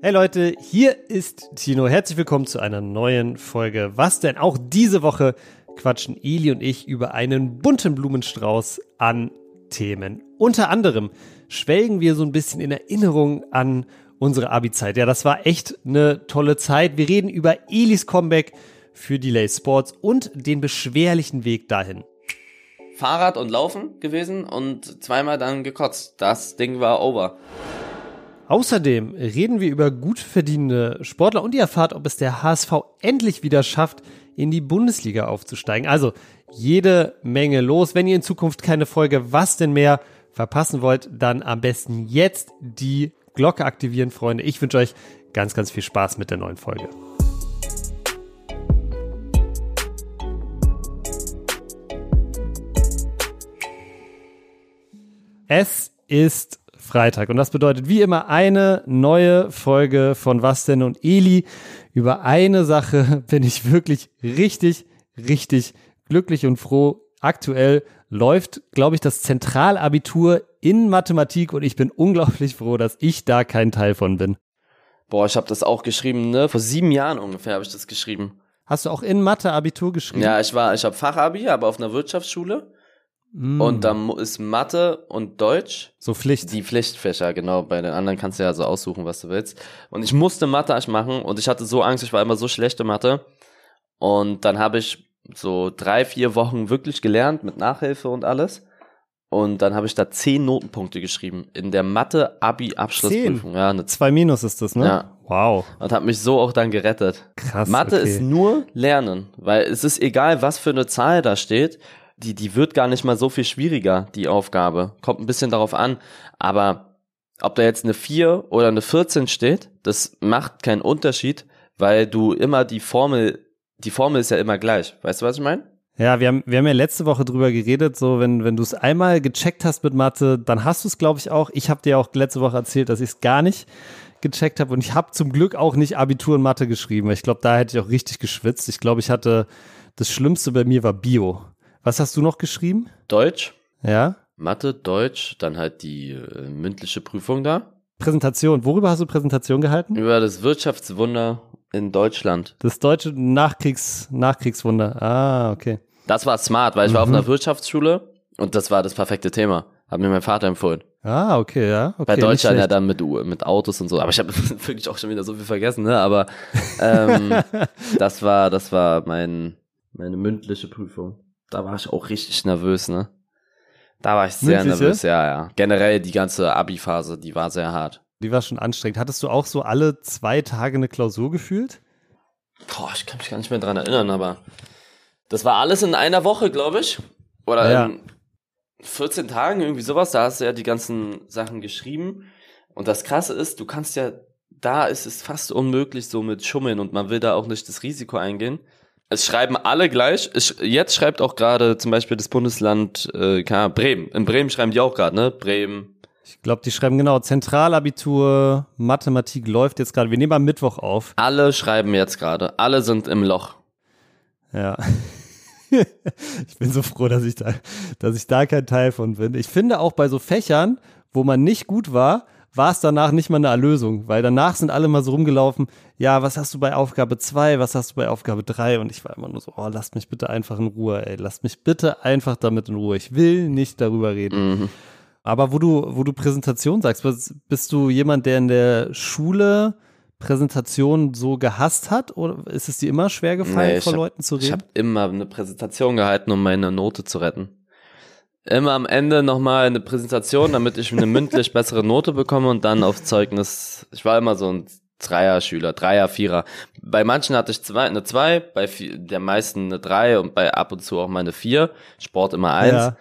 Hey Leute, hier ist Tino. Herzlich willkommen zu einer neuen Folge. Was denn? Auch diese Woche quatschen Eli und ich über einen bunten Blumenstrauß an Themen. Unter anderem schwelgen wir so ein bisschen in Erinnerung an unsere Abi-Zeit. Ja, das war echt eine tolle Zeit. Wir reden über Elis Comeback für Delay Sports und den beschwerlichen Weg dahin. Fahrrad und Laufen gewesen und zweimal dann gekotzt. Das Ding war over. Außerdem reden wir über gut verdienende Sportler und ihr erfahrt, ob es der HSV endlich wieder schafft, in die Bundesliga aufzusteigen. Also jede Menge los. Wenn ihr in Zukunft keine Folge Was denn mehr verpassen wollt, dann am besten jetzt die Glocke aktivieren, Freunde. Ich wünsche euch ganz, ganz viel Spaß mit der neuen Folge. Es ist Freitag und das bedeutet wie immer eine neue Folge von Was denn und Eli. Über eine Sache bin ich wirklich richtig, richtig glücklich und froh. Aktuell läuft, glaube ich, das Zentralabitur in Mathematik und ich bin unglaublich froh, dass ich da kein Teil von bin. Boah, ich habe das auch geschrieben, ne? Vor sieben Jahren ungefähr habe ich das geschrieben. Hast du auch in Mathe Abitur geschrieben? Ja, ich war, ich habe Fachabi, aber auf einer Wirtschaftsschule. Mm. Und dann ist Mathe und Deutsch. So Pflicht. Die Pflichtfächer, genau. Bei den anderen kannst du ja so aussuchen, was du willst. Und ich musste Mathe machen und ich hatte so Angst, ich war immer so schlechte Mathe. Und dann habe ich so drei, vier Wochen wirklich gelernt mit Nachhilfe und alles. Und dann habe ich da zehn Notenpunkte geschrieben in der Mathe-Abi-Abschlussprüfung. Ja, eine Zwei Minus ist das, ne? Ja. Wow. Und hat mich so auch dann gerettet. Krass. Mathe okay. ist nur Lernen, weil es ist egal, was für eine Zahl da steht. Die, die wird gar nicht mal so viel schwieriger, die Aufgabe. Kommt ein bisschen darauf an. Aber ob da jetzt eine 4 oder eine 14 steht, das macht keinen Unterschied, weil du immer die Formel, die Formel ist ja immer gleich. Weißt du, was ich meine? Ja, wir haben, wir haben ja letzte Woche drüber geredet, so wenn, wenn du es einmal gecheckt hast mit Mathe, dann hast du es, glaube ich, auch. Ich habe dir auch letzte Woche erzählt, dass ich es gar nicht gecheckt habe und ich habe zum Glück auch nicht Abitur in Mathe geschrieben. Ich glaube, da hätte ich auch richtig geschwitzt. Ich glaube, ich hatte, das Schlimmste bei mir war Bio. Was hast du noch geschrieben? Deutsch. Ja. Mathe, Deutsch, dann halt die äh, mündliche Prüfung da. Präsentation. Worüber hast du Präsentation gehalten? Über das Wirtschaftswunder in Deutschland. Das deutsche Nachkriegs, Nachkriegswunder. Ah, okay. Das war smart, weil ich war auf einer Wirtschaftsschule und das war das perfekte Thema. Hat mir mein Vater empfohlen. Ah, okay, ja. Okay, Bei Deutschland ja dann mit, U- mit Autos und so. Aber ich habe wirklich auch schon wieder so viel vergessen, ne? Aber ähm, das war, das war mein, meine mündliche Prüfung. Da war ich auch richtig nervös, ne? Da war ich sehr Mündliche? nervös, ja, ja. Generell die ganze Abi-Phase, die war sehr hart. Die war schon anstrengend. Hattest du auch so alle zwei Tage eine Klausur gefühlt? Boah, ich kann mich gar nicht mehr dran erinnern, aber das war alles in einer Woche, glaube ich. Oder Ja. in 14 Tagen, irgendwie sowas. Da hast du ja die ganzen Sachen geschrieben. Und das Krasse ist, du kannst ja, da ist es fast unmöglich so mit Schummeln und man will da auch nicht das Risiko eingehen. Es schreiben alle gleich. Jetzt schreibt auch gerade zum Beispiel das Bundesland äh, Ahnung, Bremen. In Bremen schreiben die auch gerade, ne? Bremen. Ich glaube, die schreiben genau Zentralabitur, Mathematik läuft jetzt gerade. Wir nehmen am Mittwoch auf. Alle schreiben jetzt gerade. Alle sind im Loch. Ja. ich bin so froh, dass ich da, dass ich da kein Teil von bin. Ich finde auch bei so Fächern, wo man nicht gut war, war es danach nicht mal eine Erlösung, weil danach sind alle mal so rumgelaufen, ja, was hast du bei Aufgabe 2, was hast du bei Aufgabe 3 und ich war immer nur so, oh, lasst mich bitte einfach in Ruhe, ey, lasst mich bitte einfach damit in Ruhe. Ich will nicht darüber reden. Mhm. Aber wo du, wo du Präsentation sagst, bist du jemand, der in der Schule Präsentation so gehasst hat? Oder ist es dir immer schwer gefallen, Nee, ich vor hab- Leuten zu Ich reden? habe immer eine Präsentation gehalten, um meine Note zu retten. Immer am Ende nochmal eine Präsentation, damit ich eine mündlich bessere Note bekomme und dann aufs Zeugnis. Ich war immer so ein Dreier-Schüler, Dreier, Vierer. Bei manchen hatte ich zwei, eine zwei, bei vi- der meisten eine drei und bei ab und zu auch mal eine vier. Sport immer eins. Ja.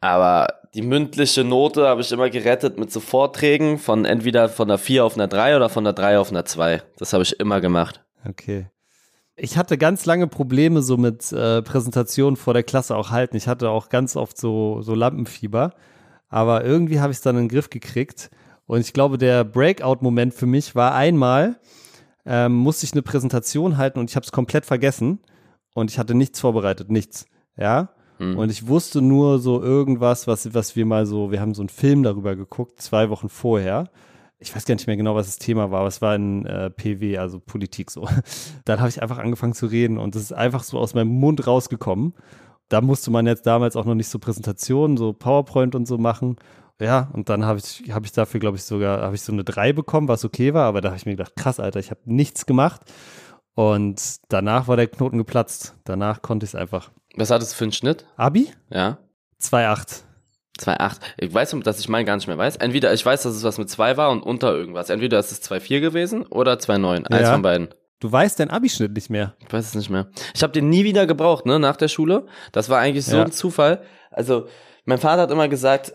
Aber die mündliche Note habe ich immer gerettet mit so Vorträgen von entweder von der vier auf einer drei oder von der drei auf einer zwei. Das habe ich immer gemacht. Okay. Ich hatte ganz lange Probleme so mit äh, Präsentationen vor der Klasse auch halten. Ich hatte auch ganz oft so, so Lampenfieber. Aber irgendwie habe ich es dann in den Griff gekriegt. Und ich glaube, der Breakout-Moment für mich war einmal, ähm, musste ich eine Präsentation halten und ich habe es komplett vergessen. Und ich hatte nichts vorbereitet, nichts. Ja. Hm. Und ich wusste nur so irgendwas, was, was wir mal so, wir haben so einen Film darüber geguckt, zwei Wochen vorher. Ich weiß gar nicht mehr genau, was das Thema war, aber es war in äh, PW, also Politik so. Dann habe ich einfach angefangen zu reden und es ist einfach so aus meinem Mund rausgekommen. Da musste man jetzt damals auch noch nicht so Präsentationen, so PowerPoint und so machen. Ja, und dann habe ich, hab ich dafür, glaube ich, sogar, habe ich so eine 3 bekommen, was okay war, aber da habe ich mir gedacht, krass, Alter, ich habe nichts gemacht. Und danach war der Knoten geplatzt. Danach konnte ich es einfach. Was hattest du für einen Schnitt? Abi? Ja. 2,8. 2,8. Ich weiß, dass ich meinen gar nicht mehr weiß. Entweder ich weiß, dass es was mit 2 war und unter irgendwas. Entweder ist es 2,4 gewesen oder 2,9. Eins Ja. von beiden. Du weißt deinen Abischnitt nicht mehr. Ich weiß es nicht mehr. Ich habe den nie wieder gebraucht, ne, nach der Schule. Das war eigentlich so Ja. ein Zufall. Also, mein Vater hat immer gesagt,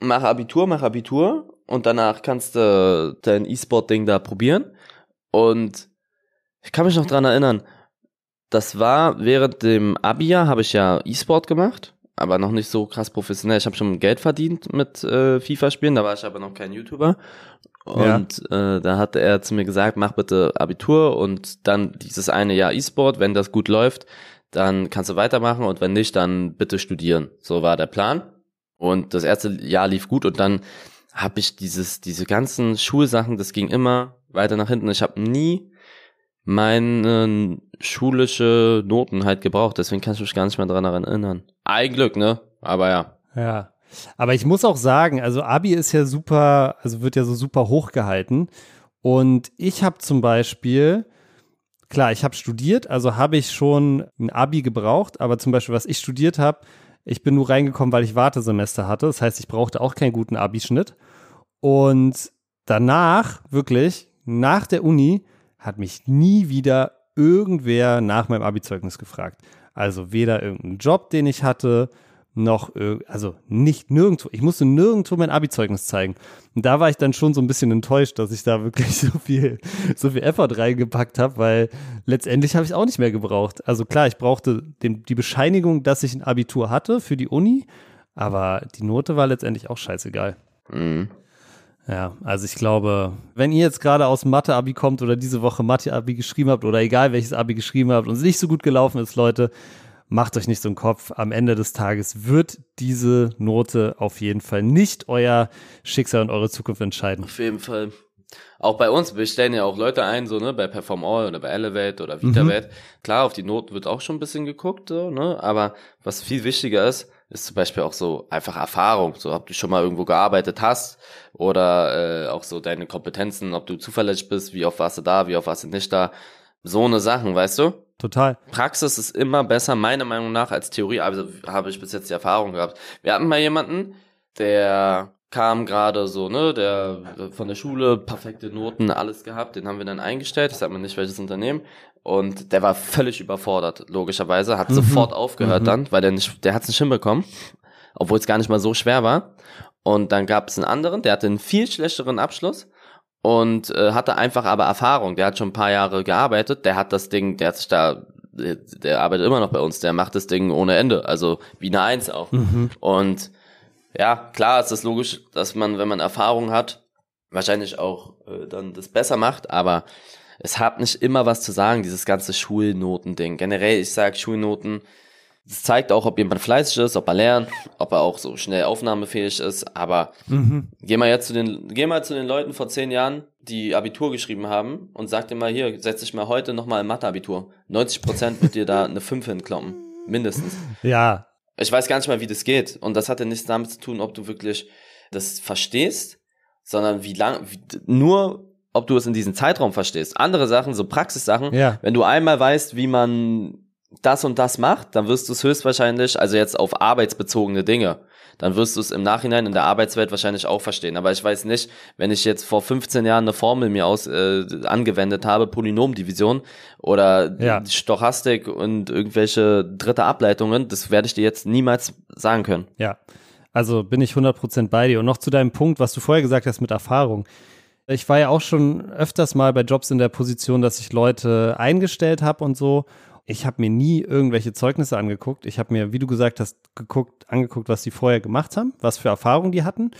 mach Abitur, mach Abitur und danach kannst du dein E-Sport-Ding da probieren. Und ich kann mich noch dran erinnern, das war während dem Abi-Jahr habe ich ja E-Sport gemacht, aber noch nicht so krass professionell. Ich habe schon Geld verdient mit äh, FIFA-Spielen, da war ich aber noch kein YouTuber. Ja. Und äh, da hatte er zu mir gesagt, mach bitte Abitur und dann dieses eine Jahr E-Sport, wenn das gut läuft, dann kannst du weitermachen und wenn nicht, dann bitte studieren. So war der Plan. Und das erste Jahr lief gut und dann habe ich dieses, diese ganzen Schulsachen, das ging immer weiter nach hinten. Ich habe nie meine schulische Noten halt gebraucht, deswegen kann ich mich gar nicht mehr daran erinnern. Ein Glück, ne? Aber ja. Ja. Aber ich muss auch sagen, also Abi ist ja super, also wird ja so super hochgehalten. Und ich habe zum Beispiel, klar, ich habe studiert, also habe ich schon ein Abi gebraucht, aber zum Beispiel, was ich studiert habe, ich bin nur reingekommen, weil ich Wartesemester hatte. Das heißt, ich brauchte auch keinen guten Abischnitt. Und danach, wirklich, nach der Uni, hat mich nie wieder irgendwer nach meinem Abi-Zeugnis gefragt. Also weder irgendein Job, den ich hatte, noch, also nicht nirgendwo. Ich musste nirgendwo mein Abi-Zeugnis zeigen. Und da war ich dann schon so ein bisschen enttäuscht, dass ich da wirklich so viel, so viel Effort reingepackt habe, weil letztendlich habe ich es auch nicht mehr gebraucht. Also klar, ich brauchte den, die Bescheinigung, dass ich ein Abitur hatte für die Uni, aber die Note war letztendlich auch scheißegal. Mhm. Ja, also ich glaube, wenn ihr jetzt gerade aus dem Mathe-Abi kommt oder diese Woche Mathe-Abi geschrieben habt oder egal welches Abi geschrieben habt und es nicht so gut gelaufen ist, Leute, macht euch nicht so einen Kopf. Am Ende des Tages wird diese Note auf jeden Fall nicht euer Schicksal und eure Zukunft entscheiden. Auf jeden Fall. Auch bei uns, wir stellen ja auch Leute ein, so, ne, bei Perform All oder bei Elevate oder VitaVet. Klar, auf die Noten wird auch schon ein bisschen geguckt, so, ne, aber was viel wichtiger ist, ist zum Beispiel auch so einfach Erfahrung, so, ob du schon mal irgendwo gearbeitet hast oder äh, auch so deine Kompetenzen, ob du zuverlässig bist, wie oft warst du da, wie oft warst du nicht da, so eine Sachen, weißt du? Total. Praxis ist immer besser, meiner Meinung nach, als Theorie. Also habe ich bis jetzt die Erfahrung gehabt. Wir hatten mal jemanden, der kam gerade so, ne, der von der Schule, perfekte Noten, alles gehabt, den haben wir dann eingestellt, ich sag mal nicht welches Unternehmen, und der war völlig überfordert, logischerweise, hat sofort aufgehört dann, weil der nicht, der hat's nicht hinbekommen, obwohl es gar nicht mal so schwer war. Und dann gab es einen anderen, der hatte einen viel schlechteren Abschluss und äh, hatte einfach aber Erfahrung. Der hat schon ein paar Jahre gearbeitet, der hat das Ding, der hat sich da, der, der arbeitet immer noch bei uns, der macht das Ding ohne Ende, also wie eine Eins auch. Und ja, klar ist es logisch, dass man, wenn man Erfahrung hat, wahrscheinlich auch äh, dann das besser macht, aber es hat nicht immer was zu sagen, dieses ganze Schulnotending. Generell, ich sag Schulnoten, das zeigt auch, ob jemand fleißig ist, ob er lernt, ob er auch so schnell aufnahmefähig ist, aber geh mal jetzt zu den, geh mal zu den Leuten vor zehn Jahren, die Abitur geschrieben haben und sag dir mal hier, setz dich mal heute nochmal im Mathe-Abitur. 90 Prozent wird dir da eine 5 hinkloppen. Mindestens. Ja, Ich weiß gar nicht mal, wie das geht. Und das hat ja nichts damit zu tun, ob du wirklich das verstehst, sondern wie lang, wie, nur ob du es in diesem Zeitraum verstehst. Andere Sachen, so Praxissachen, Ja. wenn du einmal weißt, wie man das und das macht, dann wirst du es höchstwahrscheinlich, also jetzt auf arbeitsbezogene Dinge, dann wirst du es im Nachhinein in der Arbeitswelt wahrscheinlich auch verstehen. Aber ich weiß nicht, wenn ich jetzt vor 15 Jahren eine Formel mir aus äh, angewendet habe, Polynomdivision oder Ja. Stochastik und irgendwelche dritte Ableitungen, das werde ich dir jetzt niemals sagen können. Ja, also bin ich 100% bei dir. Und noch zu deinem Punkt, was du vorher gesagt hast mit Erfahrung. Ich war ja auch schon öfters mal bei Jobs in der Position, dass ich Leute eingestellt habe und so. Ich habe mir nie irgendwelche Zeugnisse angeguckt. Ich habe mir, wie du gesagt hast, geguckt, angeguckt, was die vorher gemacht haben, was für Erfahrungen die hatten.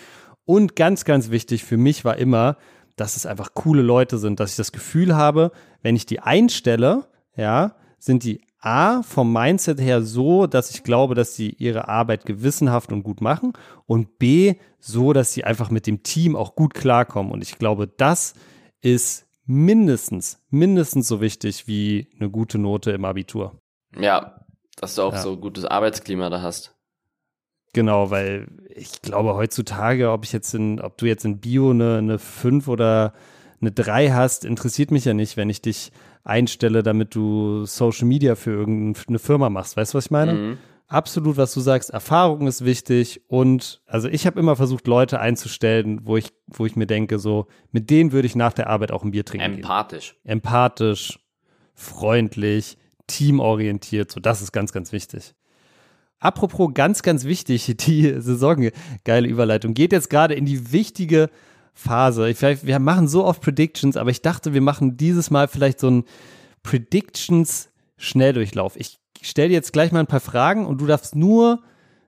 Und ganz, ganz wichtig für mich war immer, dass es einfach coole Leute sind, dass ich das Gefühl habe, wenn ich die einstelle, ja, sind die A, vom Mindset her so, dass ich glaube, dass sie ihre Arbeit gewissenhaft und gut machen und B, so, dass sie einfach mit dem Team auch gut klarkommen. Und ich glaube, das ist mindestens, mindestens so wichtig wie eine gute Note im Abitur. Ja, dass du auch Ja. so gutes Arbeitsklima da hast. Genau, weil ich glaube heutzutage, ob ich jetzt in, ob du jetzt in Bio eine, eine 5 oder eine 3 hast, interessiert mich ja nicht, wenn ich dich einstelle, damit du Social Media für irgendeine Firma machst. Weißt du, was ich meine? Mhm. Absolut, was du sagst, Erfahrung ist wichtig und also ich habe immer versucht, Leute einzustellen, wo ich, wo ich mir denke, so, mit denen würde ich nach der Arbeit auch ein Bier trinken gehen. Empathisch. Empathisch, freundlich, teamorientiert, so das ist ganz, ganz wichtig. Apropos ganz, ganz wichtig, die Saison, geile Überleitung, geht jetzt gerade in die wichtige Phase. Ich, vielleicht, wir machen so oft Predictions, aber ich dachte, wir machen dieses Mal vielleicht so ein Predictions-Schnelldurchlauf. Ich stelle dir jetzt gleich mal ein paar Fragen und du darfst nur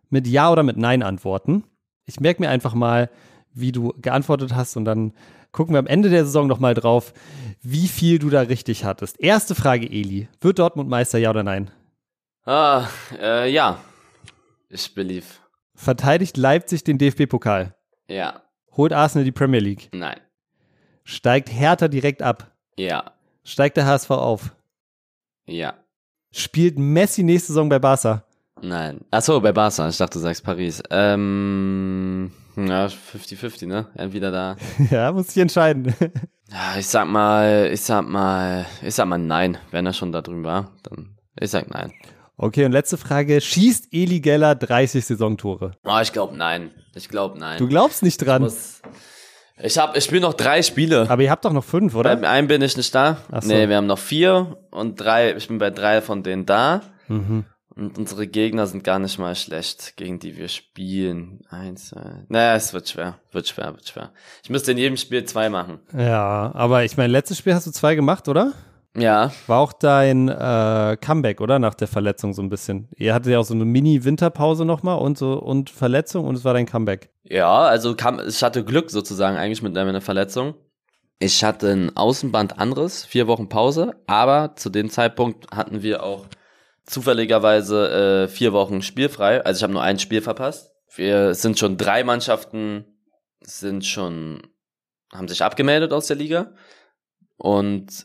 mit Ja oder mit Nein antworten. Ich merke mir einfach mal, wie du geantwortet hast und dann gucken wir am Ende der Saison nochmal drauf, wie viel du da richtig hattest. Erste Frage, Eli. Wird Dortmund Meister, ja oder nein? Ah, äh, ja. Ich believe. Verteidigt Leipzig den DFB-Pokal? Ja. Holt Arsenal die Premier League? Nein. Steigt Hertha direkt ab? Ja. Steigt der HSV auf? Ja. Spielt Messi nächste Saison bei Barca? Nein. Achso, bei Barca. Ich dachte, du sagst Paris. Ähm, ja, 50-50, ne? Entweder da. ja, muss ich entscheiden. Ich sag mal, ich sag mal, ich sag mal nein. Wenn er schon da drüben war, dann, ich sag nein. Okay, und letzte Frage. Schießt Eli Geller 30 Saisontore? Oh, ich glaube nein. Ich glaube nein. Du glaubst nicht dran. muss, ich hab, ich spiele noch drei Spiele. Aber ihr habt doch noch fünf, oder? Beim einen bin ich nicht da. Ach so. Nee, wir haben noch vier und drei, ich bin bei drei von denen da. Mhm. Und unsere Gegner sind gar nicht mal schlecht, gegen die wir spielen. Eins, zwei. Naja, es wird schwer. Wird schwer, wird schwer. Ich müsste in jedem Spiel zwei machen. Ja, aber ich meine, letztes Spiel hast du zwei gemacht, oder? Ja. War auch dein äh, Comeback, oder? Nach der Verletzung so ein bisschen. Ihr hattet ja auch so eine Mini-Winterpause nochmal und so und Verletzung und es war dein Comeback. Ja, also kam, ich hatte Glück sozusagen eigentlich mit meiner Verletzung. Ich hatte ein Außenband anderes, vier Wochen Pause, aber zu dem Zeitpunkt hatten wir auch zufälligerweise äh, vier Wochen spielfrei. Also ich habe nur ein Spiel verpasst. Wir es sind schon drei Mannschaften sind schon haben sich abgemeldet aus der Liga und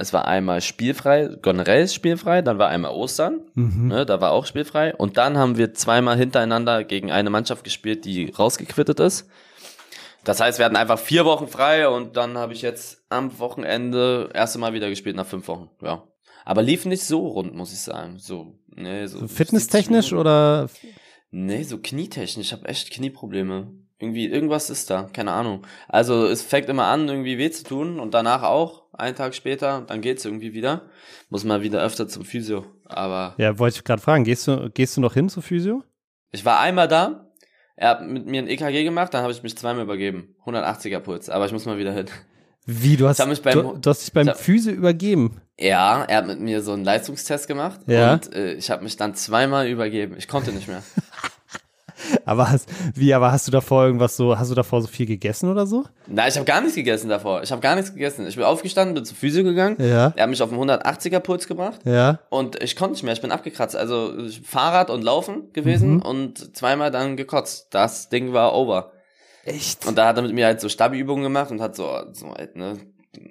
es war einmal spielfrei, generell spielfrei, dann war einmal Ostern, Mhm. ne, da war auch spielfrei und dann haben wir zweimal hintereinander gegen eine Mannschaft gespielt, die rausgequittet ist. Das heißt, wir hatten einfach vier Wochen frei und dann habe ich jetzt am Wochenende erste Mal wieder gespielt nach fünf Wochen. Ja, aber lief nicht so rund, muss ich sagen. So, nee, so, So fitnesstechnisch 70 Minuten. oder? Nee, so knietechnisch. Ich habe echt Knieprobleme. Irgendwie, irgendwas ist da, keine Ahnung. Also es fängt immer an, irgendwie weh zu tun und danach auch, einen Tag später, dann geht's irgendwie wieder. Muss mal wieder öfter zum Physio. Aber Ja, wollte ich gerade fragen. Gehst du, gehst du noch hin zu Physio? ich war einmal da, er hat mit mir ein EKG gemacht, dann habe ich mich zweimal übergeben. 180er Puls, aber ich muss mal wieder hin. Wie, du hast, beim- du, du hast dich beim hab- Physio übergeben. Ja, er hat mit mir so einen Leistungstest gemacht Ja. und äh, ich habe mich dann zweimal übergeben. Ich konnte nicht mehr. Aber hast, wie, aber hast du davor irgendwas so, hast du davor so viel gegessen oder so? Nein, ich habe gar nichts gegessen davor. Ich habe gar nichts gegessen. Ich bin aufgestanden, bin zur Physio gegangen. Ja. Er hat mich auf einen 180er Puls gebracht. Ja. Und ich konnte nicht mehr, ich bin abgekratzt. Also Fahrrad und Laufen gewesen Mhm. und zweimal dann gekotzt. Das Ding war over. Echt? Und da hat er mit mir halt so Stabi-Übungen gemacht und hat so, so halt, ne,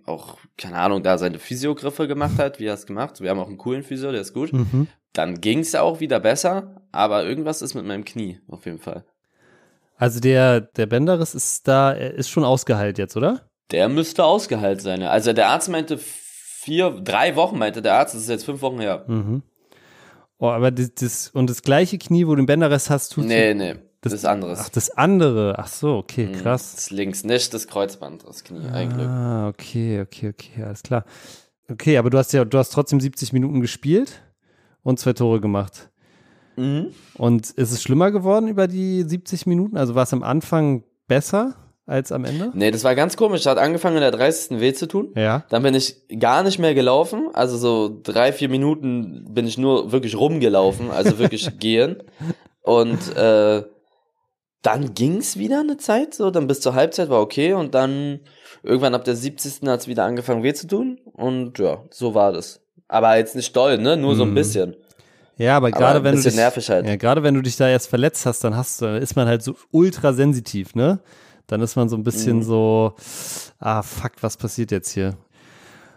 auch, keine Ahnung, da seine Physiogriffe gemacht hat, wie er es gemacht. Wir haben auch einen coolen Physio, der ist gut. Mhm. Dann ging's ja auch wieder besser, aber irgendwas ist mit meinem Knie, auf jeden Fall. Also der, der Benderis ist da, er ist schon ausgeheilt jetzt, oder? Der müsste ausgeheilt sein, ja. Also der Arzt meinte vier, drei Wochen meinte der Arzt, das ist jetzt fünf Wochen her. Mhm. Oh, aber das, das, und das gleiche Knie, wo du den Benderis hast, tut Nee, nee, das, das- ist anderes. Ach, das andere. Ach so, okay, Mhm. krass. Das links, nicht das Kreuzband, das Knie, ein Glück. Ah, okay, okay, okay, alles klar. Okay, aber du hast ja, du hast trotzdem 70 Minuten gespielt und zwei Tore gemacht. Mhm. Und ist es schlimmer geworden über die 70 Minuten? Also war es am Anfang besser als am Ende? Nee, das war ganz komisch. Hat angefangen in der 30. weh zu tun. Ja. Dann bin ich gar nicht mehr gelaufen. Also so drei, vier Minuten bin ich nur wirklich rumgelaufen, also wirklich gehen. Und äh, dann ging's wieder eine Zeit, so dann bis zur Halbzeit war okay und dann irgendwann ab der 70. hat's wieder angefangen weh zu tun und ja, so war das. Aber jetzt nicht doll, ne? Nur so ein Mhm. bisschen. Ja, aber gerade wenn du dich, nervig halt. ja, gerade wenn du dich da erst verletzt hast, dann hast du, dann ist man halt so ultra sensitiv, ne? Dann ist man so ein bisschen Mhm. so, ah fuck, was passiert jetzt hier?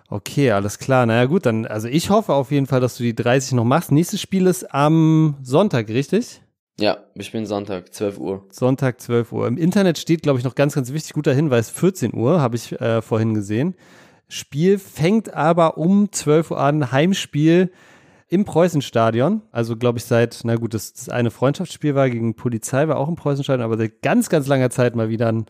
Okay, alles klar. Naja, gut, dann, also ich hoffe auf jeden Fall, dass du die 30 noch machst. Nächstes Spiel ist am Sonntag, richtig? Ja, wir spielen Sonntag, 12 Uhr. Sonntag, 12 Uhr. Im Internet steht, glaube ich, noch ganz, ganz wichtig, guter Hinweis, 14 Uhr, habe ich äh, vorhin gesehen. Spiel fängt aber um 12 Uhr an, Heimspiel im Preußenstadion. Also, glaube ich, seit, na gut, das, das eine Freundschaftsspiel war gegen Polizei, war auch im Preußenstadion, aber seit ganz, ganz langer Zeit mal wieder ein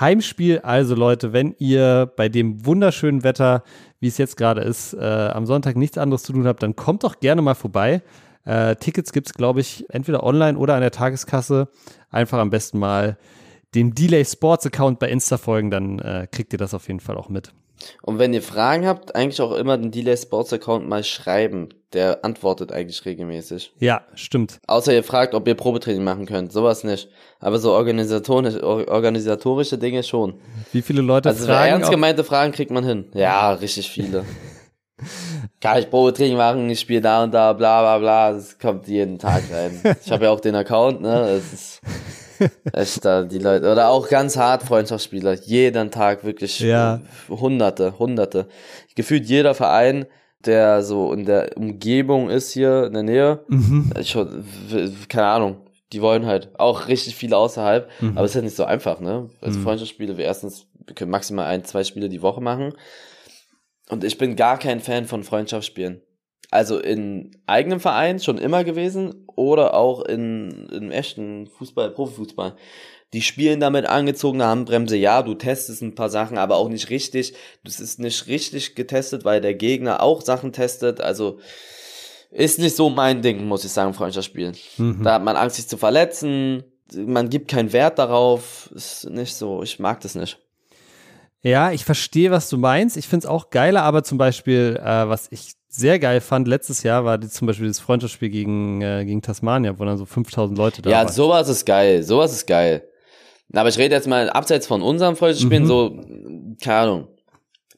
Heimspiel. Also, Leute, wenn ihr bei dem wunderschönen Wetter, wie es jetzt gerade ist, äh, am Sonntag nichts anderes zu tun habt, dann kommt doch gerne mal vorbei. Äh, Tickets gibt's, glaube ich, entweder online oder an der Tageskasse. Einfach am besten mal dem Delay Sports Account bei Insta folgen, dann äh, kriegt ihr das auf jeden Fall auch mit. Und wenn ihr Fragen habt, eigentlich auch immer den Delay Sports Account mal schreiben. Der antwortet eigentlich regelmäßig. Ja, stimmt. Außer ihr fragt, ob ihr Probetraining machen könnt. Sowas nicht. Aber so organisatorisch, or- organisatorische Dinge schon. Wie viele Leute Also fragen? ernst ob- gemeinte Fragen kriegt man hin. Ja, richtig viele. Kann ich Probetraining machen, ich spiele da und da, bla bla bla. Das kommt jeden Tag rein. Ich habe ja auch den Account, ne? Es ist echt da die Leute. Oder auch ganz hart Freundschaftsspieler. Jeden Tag wirklich Ja. hunderte, hunderte. Gefühlt jeder Verein, der so in der Umgebung ist hier in der Nähe, Mhm. schon, keine Ahnung. Die wollen halt auch richtig viele außerhalb, Mhm. aber es ist ja nicht so einfach, ne? Also Mhm. Freundschaftsspiele, wir erstens, wir können maximal ein, zwei Spiele die Woche machen. Und ich bin gar kein Fan von Freundschaftsspielen. Also in eigenem Verein schon immer gewesen oder auch in, in echten Fußball, Profifußball. Die spielen damit angezogene Handbremse. Ja, du testest ein paar Sachen, aber auch nicht richtig. Das ist nicht richtig getestet, weil der Gegner auch Sachen testet. Also ist nicht so mein Ding, muss ich sagen, Freundschaftsspielen. Mhm. Da hat man Angst, sich zu verletzen. Man gibt keinen Wert darauf. Ist nicht so. Ich mag das nicht. Ja, ich verstehe, was du meinst. Ich finde es auch geiler, aber zum Beispiel, äh, was ich sehr geil fand letztes Jahr, war die, zum Beispiel das Freundschaftsspiel gegen, äh, gegen Tasmania, wo dann so 5000 Leute da Ja, waren. sowas ist geil. Sowas ist geil. Aber ich rede jetzt mal abseits von unserem Freundschaftsspielen, Mhm. so, keine Ahnung,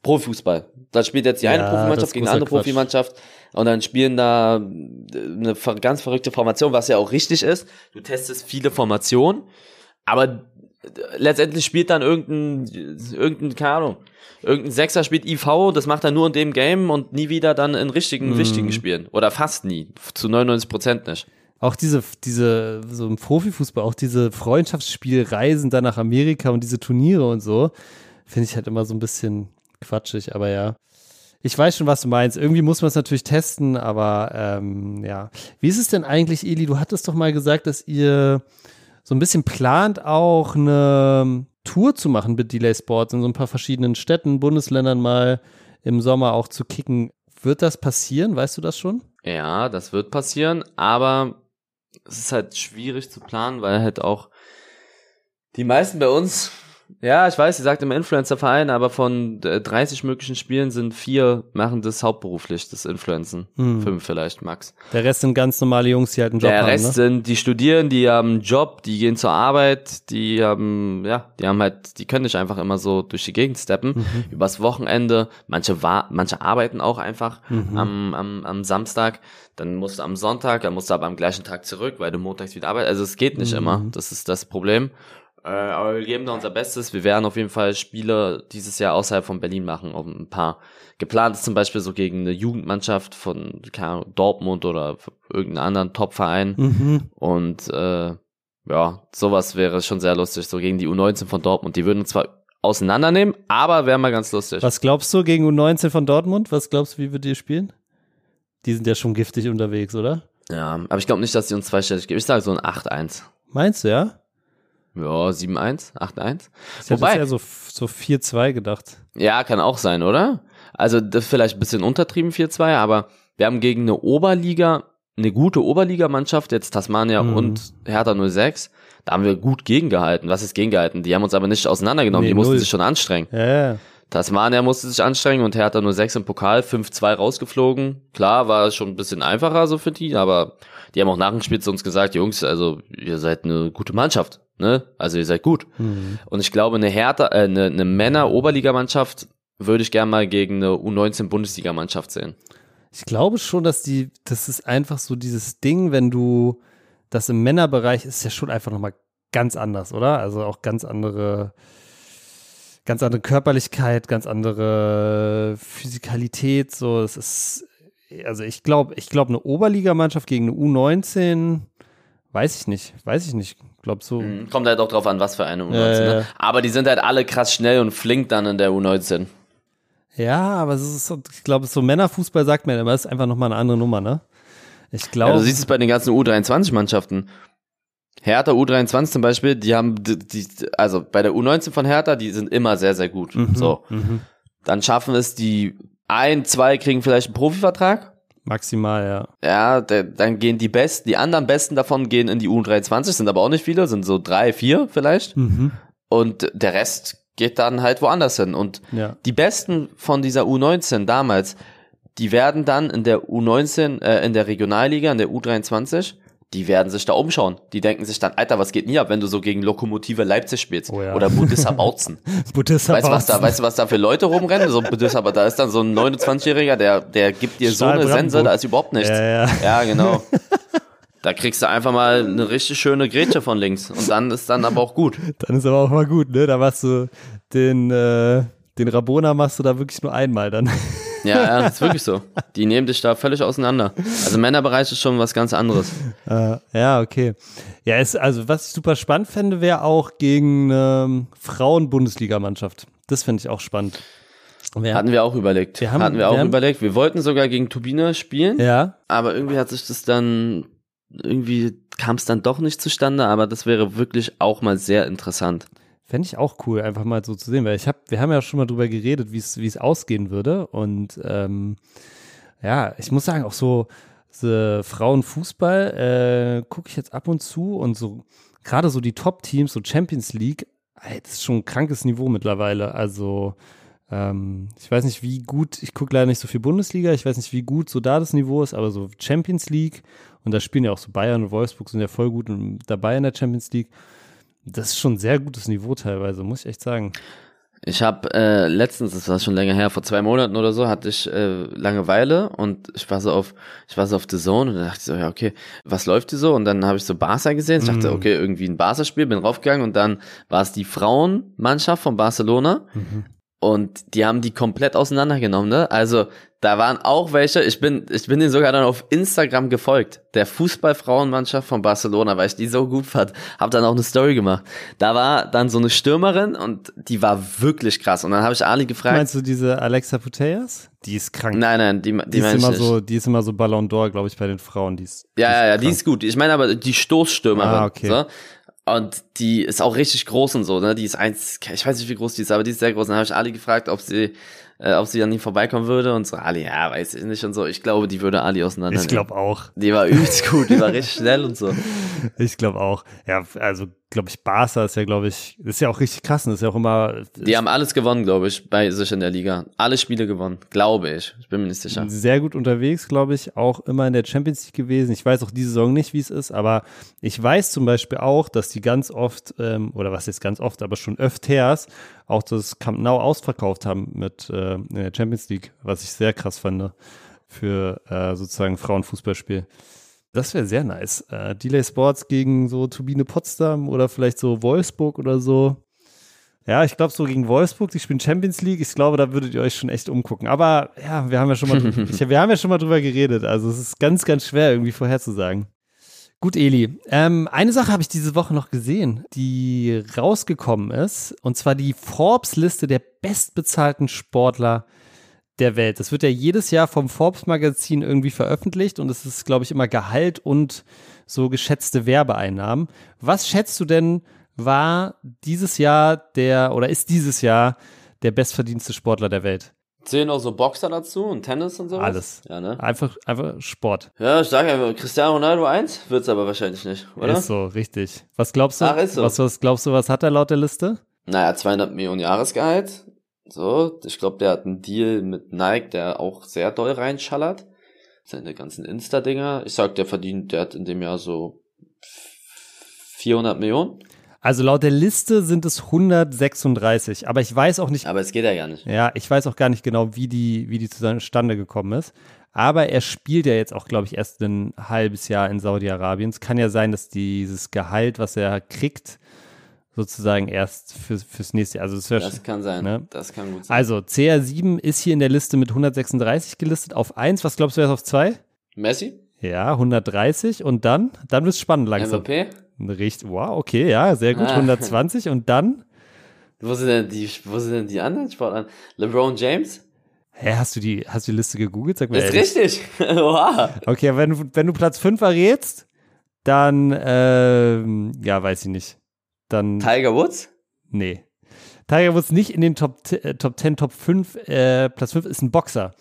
Profifußball. Da spielt jetzt die eine Ja, Profimannschaft gegen eine andere Quatsch. Profimannschaft und dann spielen da eine ver- ganz verrückte Formation, was ja auch richtig ist. Du testest viele Formationen, aber letztendlich spielt dann irgendein, irgendein, keine Ahnung, irgendein Sechser spielt IV, das macht er nur in dem Game und nie wieder dann in richtigen, Mhm. wichtigen Spielen. Oder fast nie. Zu 99 Prozent nicht. Auch diese, diese, so im Profifußball, auch diese Freundschaftsspielreisen dann nach Amerika und diese Turniere und so, finde ich halt immer so ein bisschen quatschig, aber ja. Ich weiß schon, was du meinst. Irgendwie muss man es natürlich testen, aber ähm, ja. Wie ist es denn eigentlich, Eli? Du hattest doch mal gesagt, dass ihr so ein bisschen plant, auch eine Tour zu machen mit Delay Sports in so ein paar verschiedenen Städten, Bundesländern mal im Sommer auch zu kicken. Wird das passieren? Weißt du das schon? Ja, das wird passieren, aber es ist halt schwierig zu planen, weil halt auch die meisten bei uns, ja, ich weiß, ihr sagt immer Influencer-Verein, aber von äh, 30 möglichen Spielen sind vier machen das hauptberuflich, das Influencen. Hm. Fünf vielleicht, max. Der Rest sind ganz normale Jungs, die halt einen Job Der haben. Rest ne? sind, die studieren, die haben einen Job, die gehen zur Arbeit, die haben, ja, die haben halt, die können nicht einfach immer so durch die Gegend steppen. Mhm. Übers Wochenende, manche wa manche arbeiten auch einfach Mhm. am, am, am Samstag, dann musst du am Sonntag, dann musst du aber am gleichen Tag zurück, weil du montags wieder arbeitest. Also es geht nicht Mhm. immer, das ist das Problem. Äh, aber wir geben da unser Bestes. Wir werden auf jeden Fall Spiele dieses Jahr außerhalb von Berlin machen, auch ein paar. Geplant ist zum Beispiel so gegen eine Jugendmannschaft von Ahnung, Dortmund oder irgendeinen anderen Top-Verein. Mhm. Und äh, ja, sowas wäre schon sehr lustig, so gegen die U19 von Dortmund. Die würden uns zwar auseinandernehmen, aber wäre mal ganz lustig. Was glaubst du gegen U19 von Dortmund? Was glaubst du, wie wir die spielen? Die sind ja schon giftig unterwegs, oder? Ja, aber ich glaube nicht, dass die uns zweistellig geben. Ich sage so ein 8-1. Meinst du, ja? Ja, 7-1, 8-1. Ich hätte Wobei- eher so, so 4-2 gedacht. Ja, kann auch sein, oder? Also das ist vielleicht ein bisschen untertrieben 4-2, aber wir haben gegen eine Oberliga, eine gute Oberligamannschaft, jetzt Tasmania Mhm. und Hertha 06, da haben wir gut gegengehalten. Was ist gegengehalten? Die haben uns aber nicht auseinandergenommen, Nee, die mussten null. sich schon anstrengen. Ja, ja. Tasmania musste sich anstrengen und Hertha 06 im Pokal 5-2 rausgeflogen. Klar, war es schon ein bisschen einfacher so für die, aber die haben auch nach dem Spiel zu uns gesagt, Jungs, also ihr seid eine gute Mannschaft, ne? Also ihr seid gut. Mhm. Und ich glaube, eine Hertha, äh, eine, eine Männer-Oberligamannschaft würde ich gerne mal gegen eine U19-Bundesligamannschaft sehen. Ich glaube schon, dass die, das ist einfach so dieses Ding, wenn du das im Männerbereich ist ja schon einfach nochmal ganz anders, oder? Also auch ganz andere, ganz andere Körperlichkeit, ganz andere Physikalität, so, es ist, also ich glaube, ich glaube, eine Oberligamannschaft gegen eine U19, weiß ich nicht, weiß ich nicht. Glaub so. Mhm. Kommt halt auch drauf an, was für eine U19. Äh, ne? Aber die sind halt alle krass schnell und flink dann in der U19. Ja, aber es ist so, ich glaube, so Männerfußball sagt man immer, ist einfach nochmal eine andere Nummer, ne? Ich Ja, glaube. du siehst es bei den ganzen U23-Mannschaften. Hertha U23 zum Beispiel, die haben, die, die, also bei der U19 von Hertha, die sind immer sehr, sehr gut. So. mhm. Dann schaffen es die ein, zwei kriegen vielleicht einen Profivertrag. Maximal, ja. Ja, der, dann gehen die Besten, die anderen Besten davon gehen in die U23, sind aber auch nicht viele, sind so drei, vier vielleicht. Mhm. Und der Rest geht dann halt woanders hin. Und Ja. die Besten von dieser U19 damals, die werden dann in der U19, äh, in der Regionalliga, in der U23, die werden sich da umschauen. Die denken sich dann, Alter, was geht nie ab, wenn du so gegen Lokomotive Leipzig spielst? Oh ja. Oder Budissa Bautzen. Buddhist Weißt du, was da, weißt du, was da für Leute rumrennen? So Budissa, aber da ist dann so ein 29-Jähriger, der, der gibt dir so Stahl eine Sense, Brandenburg. da ist überhaupt nichts. Ja, ja. Ja, genau. Da kriegst du einfach mal eine richtig schöne Grätsche von links. Und dann ist dann aber auch gut. Dann ist aber auch mal gut, ne? Da machst du den, äh, den Rabona machst du da wirklich nur einmal dann. Ja, ja, ist wirklich so. Die nehmen dich da völlig auseinander. Also Männerbereich ist schon was ganz anderes. Äh, ja, okay. Ja, es, also was ich super spannend fände, wäre auch gegen eine Frauen-Bundesligamannschaft. Das fände ich auch spannend. Wer- Hatten wir auch überlegt. Wir haben- Hatten wir auch wir haben- überlegt. Wir wollten sogar gegen Turbine spielen, ja, aber irgendwie hat sich das dann, irgendwie kam es dann doch nicht zustande, aber das wäre wirklich auch mal sehr interessant. Fände ich auch cool, einfach mal so zu sehen, weil ich habe, wir haben ja schon mal drüber geredet, wie es wie es ausgehen würde und ähm, ja, ich muss sagen, auch so, Frauenfußball äh, gucke ich jetzt ab und zu und so gerade so die Top-Teams, so Champions League, das ist schon ein krankes Niveau mittlerweile. Also ähm, ich weiß nicht, wie gut, ich gucke leider nicht so viel Bundesliga, ich weiß nicht, wie gut so da das Niveau ist, aber so Champions League und da spielen ja auch so Bayern und Wolfsburg sind ja voll gut dabei in der Champions League. Das ist schon ein sehr gutes Niveau teilweise, muss ich echt sagen. Ich habe äh, letztens, das war schon länger her, vor zwei Monaten oder so, hatte ich äh, Langeweile und ich war so auf, ich war so auf The Zone und dann dachte ich so, ja okay, was läuft hier so? Und dann habe ich so Barca gesehen. Ich dachte, Mhm. okay, irgendwie ein Barca-Spiel, bin raufgegangen und dann war es die Frauenmannschaft von Barcelona und die haben die komplett auseinandergenommen, ne? Also da waren auch welche, ich bin, ich bin denen sogar dann auf Instagram gefolgt, der Fußballfrauenmannschaft von Barcelona, weil ich die so gut fand, hab dann auch eine Story gemacht. Da war dann so eine Stürmerin und die war wirklich krass. Und dann habe ich Ali gefragt, Meinst du diese Alexa Putellas? Die ist krank. nein, nein, die, die, die, ist immer nicht. so, die ist immer so Ballon d'Or, glaube ich, bei den Frauen. Die ist, ja, ja, ja, die ist gut. Ich meine aber die Stoßstürmerin. Ah, okay. so. Und die ist auch richtig groß und so, ne? Die ist eins, ich weiß nicht, wie groß die ist, aber die ist sehr groß. Und dann habe ich Ali gefragt, ob sie, äh, ob sie an ihm vorbeikommen würde. Und so, Ali, ja, weiß ich nicht und so. Ich glaube, die würde Ali auseinander. Ich glaube auch. Die war übelst gut, die war richtig schnell und so. Ich glaube auch. Ja, also glaube ich, Barca ist ja, glaube ich, ist ja auch richtig krass. Und ist ja auch immer Die haben alles gewonnen, glaube ich, bei sich in der Liga. Alle Spiele gewonnen, glaube ich. Ich bin mir nicht sicher. sehr gut unterwegs, glaube ich, auch immer in der Champions League gewesen. Ich weiß auch diese Saison nicht, wie es ist, aber ich weiß zum Beispiel auch, dass die ganz oft, ähm, oder was jetzt ganz oft, aber schon öfters auch das Camp Nou ausverkauft haben mit äh, in der Champions League, was ich sehr krass fand für äh, sozusagen Frauenfußballspiel. Das wäre sehr nice. Äh, Delay Sports gegen so Turbine Potsdam oder vielleicht so Wolfsburg oder so. Ja, ich glaube so gegen Wolfsburg, die spielen Champions League. Ich glaube, da würdet ihr euch schon echt umgucken. Aber ja, wir haben ja schon mal, ich, wir haben ja schon mal drüber geredet. Also es ist ganz, ganz schwer irgendwie vorherzusagen. Gut, Eli. Ähm, eine Sache habe ich diese Woche noch gesehen, die rausgekommen ist. Und zwar die Forbes-Liste der bestbezahlten Sportler der Welt. Das wird ja jedes Jahr vom Forbes-Magazin irgendwie veröffentlicht und es ist, glaube ich, immer Gehalt und so geschätzte Werbeeinnahmen. Was schätzt du denn, war dieses Jahr der oder ist dieses Jahr der bestverdienste Sportler der Welt? Zählen auch so Boxer dazu und Tennis und sowas? Alles. Ja, ne? Einfach, einfach Sport. Ja, ich sage einfach, Cristiano Ronaldo 1 wird's aber wahrscheinlich nicht, oder? Ist so, richtig. Was glaubst du? Ach, ist so. Was, was glaubst du, was hat er laut der Liste? Naja, 200 Millionen Jahresgehalt. So, ich glaube, der hat einen Deal mit Nike, der auch sehr doll reinschallert. Seine ganzen Insta-Dinger. Ich sag, der verdient, der hat in dem Jahr so 400 Millionen. Also laut der Liste sind es 136, aber ich weiß auch nicht. Aber es geht ja gar nicht. Ja, ich weiß auch gar nicht genau, wie die, wie die zustande gekommen ist. Aber er spielt ja jetzt auch, glaube ich, erst ein halbes Jahr in Saudi-Arabien. Es kann ja sein, dass dieses Gehalt, was er kriegt, sozusagen erst für, fürs nächste Jahr. Also das, das kann sein. Ne? Das kann gut sein. Also CR7 ist hier in der Liste mit 136 gelistet auf 1. Was glaubst du, wer ist auf 2? Messi? Ja, 130 und dann, dann wird es spannend langsam. MVP? Richtig, wow, okay, ja, sehr gut, ah. 120 und dann? Wo sind denn die, wo sind denn die anderen Sportler? LeBron James? Hä, hast du die, hast du die Liste gegoogelt? Sag mir ist ehrlich. richtig. wow. Okay, wenn du, wenn du Platz 5 errätst, dann, ähm, ja, weiß ich nicht. Dann. Tiger Woods? Nee. Tiger Woods nicht in den Top, äh, Top 10, Top 5. Äh, Platz 5 ist ein Boxer.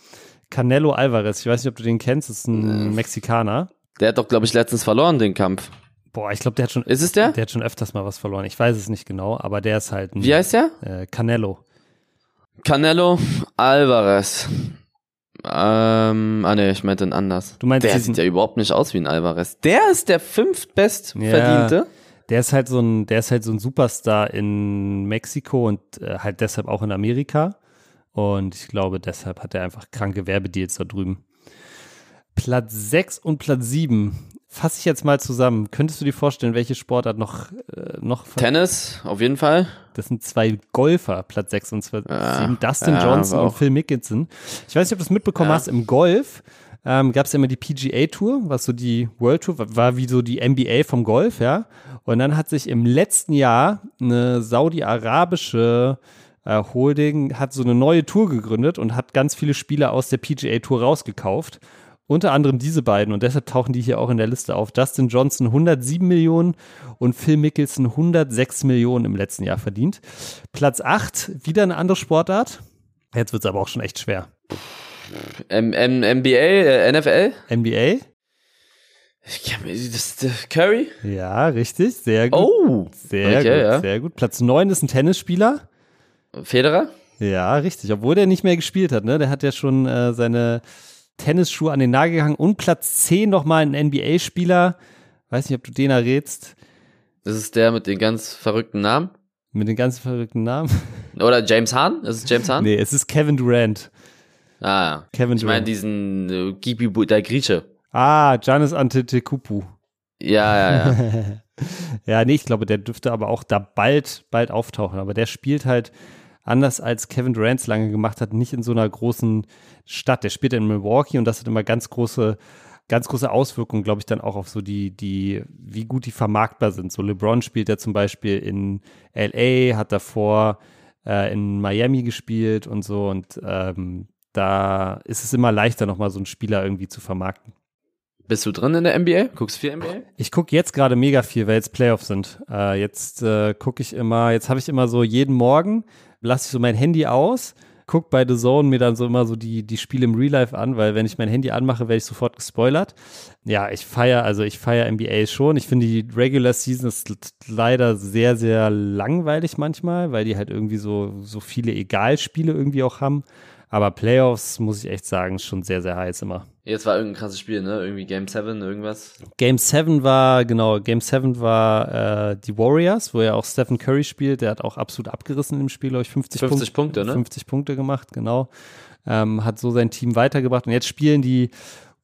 Canelo Alvarez. Ich weiß nicht, ob du den kennst. Das ist ein äh. Mexikaner. Der hat doch, glaube ich, letztens verloren, den Kampf. Boah, ich glaube, der hat schon. Ist es der? Der hat schon öfters mal was verloren. Ich weiß es nicht genau, aber der ist halt ein. Wie heißt der? Äh, Canelo. Canelo Alvarez. Ähm, ah ne, ich meinte einen anders. Du meinst der sieht ja überhaupt nicht aus wie ein Alvarez. Der ist der fünftbestverdiente. Ja, der ist halt so ein, der ist halt so ein Superstar in Mexiko und äh, halt deshalb auch in Amerika. Und ich glaube, deshalb hat er einfach kranke Werbedeals da drüben. Platz 6 und Platz 7 fasse ich jetzt mal zusammen. Könntest du dir vorstellen, welche Sportart noch äh, noch Tennis auf jeden Fall. Das sind zwei Golfer, Platz 6 und 7. Ja, Dustin ja, Johnson und Phil Mickelson. Ich weiß nicht, ob du es mitbekommen ja. hast, im Golf ähm, gab es immer die PGA Tour, was so die World Tour war, war wie so die NBA vom Golf, ja. Und dann hat sich im letzten Jahr eine saudi-arabische äh, Holding hat so eine neue Tour gegründet und hat ganz viele Spieler aus der PGA Tour rausgekauft. Unter anderem diese beiden und deshalb tauchen die hier auch in der Liste auf. Dustin Johnson 107 Millionen und Phil Mickelson 106 Millionen im letzten Jahr verdient. Platz 8, wieder eine andere Sportart. Jetzt wird es aber auch schon echt schwer. M M NBA, äh, NFL? NBA? Das, das, Curry? Ja, richtig, sehr gut. Oh, sehr okay, gut, ja. sehr gut. Platz 9 ist ein Tennisspieler. Federer? Ja, richtig, obwohl der nicht mehr gespielt hat, ne? Der hat ja schon äh, seine Tennisschuhe an den Nagel gehangen und Platz 10 nochmal ein NBA-Spieler. Weiß nicht, ob du den errätst. Das ist der mit den ganz verrückten Namen? Mit den ganz verrückten Namen? Oder James Hahn? Ist es James Hahn? Nee, es ist Kevin Durant. Ah. Kevin ich meine diesen äh, Gibi, der Grieche. Ah, Giannis Antetokounmpo. Ja, ja, ja. ja, nee, ich glaube, der dürfte aber auch da bald, bald auftauchen. Aber der spielt halt anders als Kevin Durant lange gemacht hat, nicht in so einer großen Stadt. Der spielt in Milwaukee und das hat immer ganz große, ganz große Auswirkungen, glaube ich, dann auch auf so die, die, wie gut die vermarktbar sind. So LeBron spielt ja zum Beispiel in LA, hat davor äh, in Miami gespielt und so und ähm, da ist es immer leichter, nochmal so einen Spieler irgendwie zu vermarkten. Bist du drin in der NBA? Guckst du viel NBA? Ich gucke jetzt gerade mega viel, weil jetzt Playoffs sind. Äh, jetzt äh, gucke ich immer, jetzt habe ich immer so jeden Morgen, lasse ich so mein Handy aus, gucke bei The Zone mir dann so immer so die, die Spiele im Real Life an, weil wenn ich mein Handy anmache, werde ich sofort gespoilert. Ja, ich feiere, also ich feiere NBA schon. Ich finde die Regular Season ist leider sehr, sehr langweilig manchmal, weil die halt irgendwie so, so viele Egalspiele irgendwie auch haben. Aber Playoffs, muss ich echt sagen, schon sehr, sehr heiß immer. Jetzt war irgendein krasses Spiel, ne? Irgendwie Game 7, irgendwas. Game 7 war, genau, Game 7 war äh, die Warriors, wo ja auch Stephen Curry spielt. Der hat auch absolut abgerissen im Spiel, glaube ich, 50, 50 Punkt, Punkte, ne? 50 Punkte gemacht, genau. Ähm, hat so sein Team weitergebracht. Und jetzt spielen die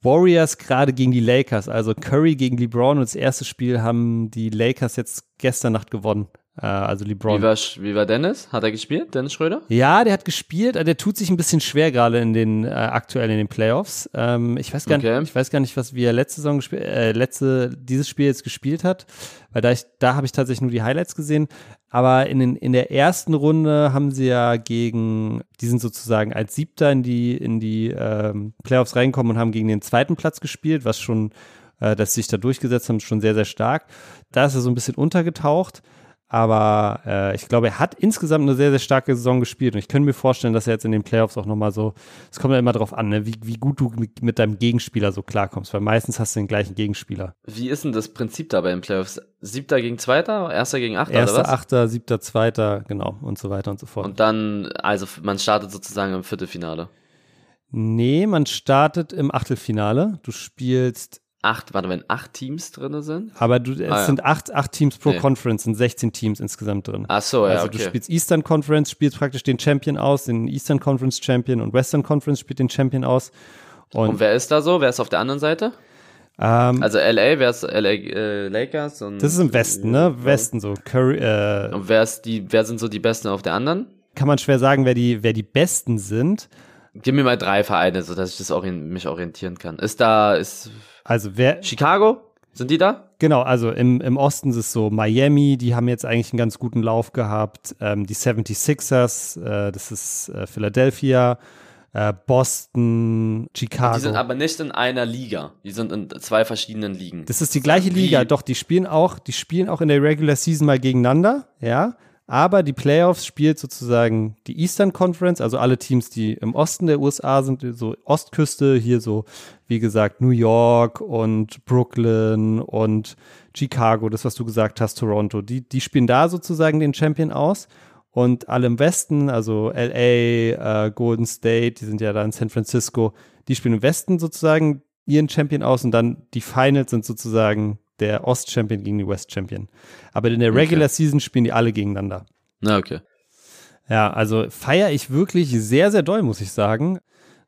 Warriors gerade gegen die Lakers. Also Curry gegen LeBron. Und das erste Spiel haben die Lakers jetzt gestern Nacht gewonnen. Äh, also LeBron. Wie war, wie war Dennis? Hat er gespielt, Dennis Schröder? Ja, der hat gespielt. Der tut sich ein bisschen schwer gerade in den äh, aktuell in den Playoffs. Ähm, ich weiß gar okay. nicht, ich weiß gar nicht, was wie er letzte Saison gespielt, äh, letzte dieses Spiel jetzt gespielt hat, weil da ich da habe ich tatsächlich nur die Highlights gesehen. Aber in, den, in der ersten Runde haben sie ja gegen, die sind sozusagen als Siebter in die in die ähm, Playoffs reinkommen und haben gegen den zweiten Platz gespielt, was schon, äh, dass sie sich da durchgesetzt haben, schon sehr sehr stark. Da ist er so ein bisschen untergetaucht. Aber äh, ich glaube, er hat insgesamt eine sehr, sehr starke Saison gespielt. Und ich könnte mir vorstellen, dass er jetzt in den Playoffs auch nochmal so, es kommt ja immer darauf an, ne, wie, wie gut du mit, mit, deinem Gegenspieler so klarkommst, weil meistens hast du den gleichen Gegenspieler. Wie ist denn das Prinzip dabei im Playoffs? Siebter gegen Zweiter, Erster gegen Achter Erster, oder was? Achter, Siebter, Zweiter, genau und so weiter und so fort. Und dann, also man startet sozusagen im Viertelfinale. Nee, man startet im Achtelfinale. Du spielst acht, warte, wenn acht Teams drin sind? Aber du, es Ah, ja. sind acht, acht Teams pro Nee. Conference, sind 16 Teams insgesamt drin. Ach so, ja, also okay. du spielst Eastern Conference, spielst praktisch den Champion aus, den Eastern Conference Champion und Western Conference spielt den Champion aus. Und, und wer ist da so? Wer ist auf der anderen Seite? ähm, Also LA, wer ist LA äh, Lakers? Und, das ist im Westen, ne? Westen so. Curry, äh, Und wer ist die, wer sind so die Besten auf der anderen? kann man schwer sagen, wer die, wer die Besten sind. Gib mir mal drei Vereine, so dass ich das orient mich orientieren kann. Ist da, ist Also wer, Chicago? Sind die da? Genau, also im, im Osten ist es so Miami, die haben jetzt eigentlich einen ganz guten Lauf gehabt. Ähm, die 76ers, äh, das ist äh, Philadelphia, äh, Boston, Chicago. Die sind aber nicht in einer Liga. Die sind in zwei verschiedenen Ligen. das ist die gleiche Liga, doch die spielen auch, die spielen auch in der Regular Season mal gegeneinander, ja. Aber die Playoffs spielt sozusagen die Eastern Conference, also alle Teams, die im Osten der USA sind, so Ostküste, hier so, wie gesagt, New York und Brooklyn und Chicago, das, was du gesagt hast, Toronto, die, die spielen da sozusagen den Champion aus. Und alle im Westen, also LA, äh, Golden State, die sind ja da in San Francisco, die spielen im Westen sozusagen ihren Champion aus und dann die Finals sind sozusagen der Ost-Champion gegen die West-Champion. Aber in der Regular Season spielen die alle gegeneinander. Na, okay. Ja, also feiere ich wirklich sehr, sehr doll, muss ich sagen.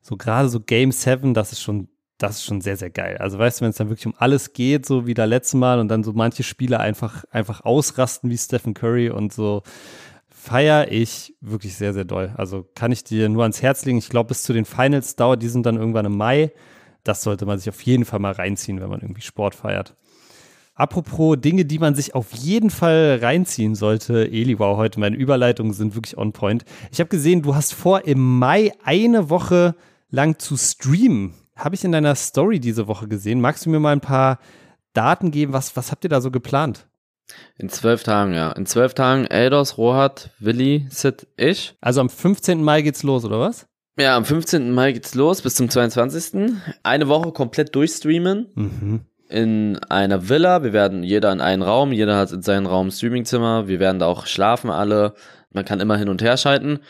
So gerade so Game 7, das ist schon, das ist schon sehr, sehr geil. Also weißt du, wenn es dann wirklich um alles geht, so wie da letzte Mal und dann so manche Spieler einfach, einfach ausrasten wie Stephen Curry und so, feiere ich wirklich sehr, sehr doll. Also kann ich dir nur ans Herz legen. Ich glaube, bis zu den Finals dauert, die sind dann irgendwann im Mai. Das sollte man sich auf jeden Fall mal reinziehen, wenn man irgendwie Sport feiert. Apropos Dinge, die man sich auf jeden Fall reinziehen sollte. Eli, wow, heute meine Überleitungen sind wirklich on point. Ich habe gesehen, du hast vor, im Mai eine Woche lang zu streamen. Habe ich in deiner Story diese Woche gesehen. Magst du mir mal ein paar Daten geben? Was, was habt ihr da so geplant? In zwölf Tagen, ja. In zwölf Tagen Eldos, Rohat, Willi, Sid, ich. Also am 15. Mai geht's los, oder was? Ja, am 15. Mai geht's los bis zum 22. Eine Woche komplett durchstreamen Mhm. In einer Villa. Wir werden jeder in einen Raum, jeder hat in seinem Raum Streamingzimmer. Wir werden da auch schlafen alle. Man kann immer hin und her schalten.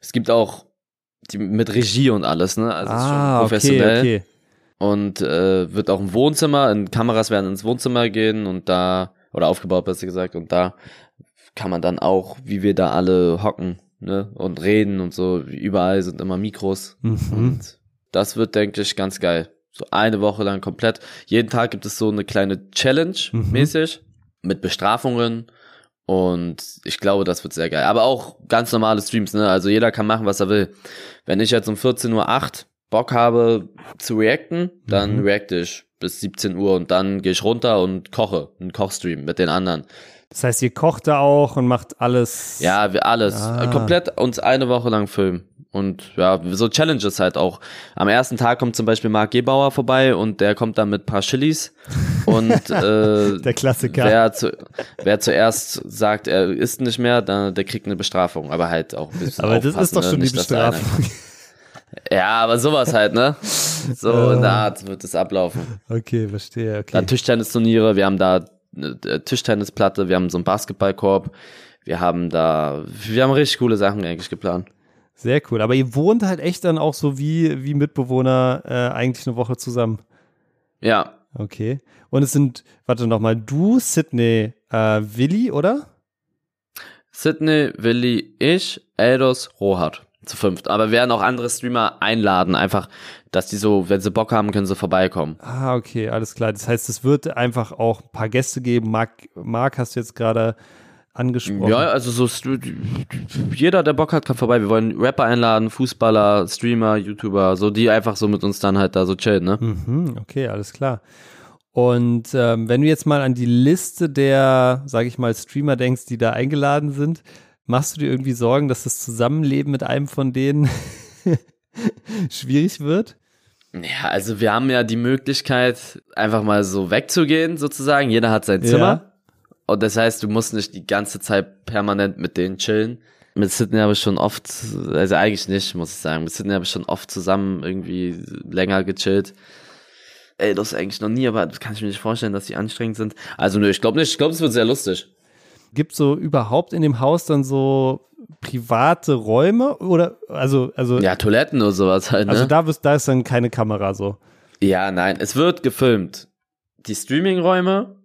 Es gibt auch die, mit Regie und alles, ne? Also es ist schon ah, okay, professionell. okay. Und äh, wird auch im Wohnzimmer, in Kameras werden ins Wohnzimmer gehen und da, oder aufgebaut besser gesagt, und da kann man dann auch, wie wir da alle hocken, ne, und reden und so, überall sind immer Mikros. Mhm. Und das wird, denke ich, ganz geil. So eine Woche lang komplett. Jeden Tag gibt es so eine kleine Challenge Mhm. mäßig mit Bestrafungen. Und ich glaube, das wird sehr geil. Aber auch ganz normale Streams, ne? Also jeder kann machen, was er will. Wenn ich jetzt um 14.08 Uhr Bock habe zu reacten, dann Mhm. reacte ich bis 17 Uhr und dann gehe ich runter und koche. Einen Kochstream mit den anderen. Das heißt, ihr kocht da auch und macht alles. Ja, wir alles. Ah. Komplett uns eine Woche lang filmen. Und ja, so Challenges halt auch. Am ersten Tag kommt zum Beispiel Marc Gebauer vorbei und der kommt dann mit paar Chilis. Und äh, Der Klassiker. wer, zu, wer zuerst sagt, er isst nicht mehr, dann, der kriegt eine Bestrafung. Aber halt auch ein bisschen Aber das ist doch ne? schon die der eine- Bestrafung. Ja, aber sowas halt, ne? So in der Art wird es ablaufen. Okay, verstehe. Okay. Dann Tischtennisturniere, wir haben da eine Tischtennisplatte, wir haben so einen Basketballkorb, wir haben da, wir haben richtig coole Sachen eigentlich geplant. Sehr cool. Aber ihr wohnt halt echt dann auch so wie, wie Mitbewohner äh, eigentlich eine Woche zusammen. Ja, Okay. Und es sind, warte nochmal, du, Sydney, äh, Willi, oder? Sydney, Willi, ich, Eldos, Rohat. Zu fünft. Aber wir werden auch andere Streamer einladen, einfach, dass die so, wenn sie Bock haben, können sie vorbeikommen. Ah, okay, alles klar. Das heißt, es wird einfach auch ein paar Gäste geben. Marc, Marc hast du jetzt gerade angesprochen. Ja, also so jeder, der Bock hat, kann vorbei. Wir wollen Rapper einladen, Fußballer, Streamer, YouTuber, so die einfach so mit uns dann halt da so chillen, ne? Mhm, okay, alles klar. Und ähm, wenn du jetzt mal an die Liste der, sage ich mal, Streamer denkst, die da eingeladen sind, machst du dir irgendwie Sorgen, dass das Zusammenleben mit einem von denen schwierig wird? Ja, also wir haben ja die Möglichkeit, einfach mal so wegzugehen, sozusagen. Jeder hat sein Zimmer. Und das heißt, du musst nicht die ganze Zeit permanent mit denen chillen. Mit Sydney habe ich schon oft, also eigentlich nicht, muss ich sagen. Mit Sydney habe ich schon oft zusammen irgendwie länger gechillt. Ey, das eigentlich noch nie, aber das kann ich mir nicht vorstellen, dass die anstrengend sind. Also nö, ich glaube nicht. Ich glaube, es wird sehr lustig. Gibt so überhaupt in dem Haus dann so private Räume oder also also Ja, Toiletten oder sowas halt, ne? also da bist, da ist dann keine Kamera so. ja, nein, es wird gefilmt. die Streaming-Räume,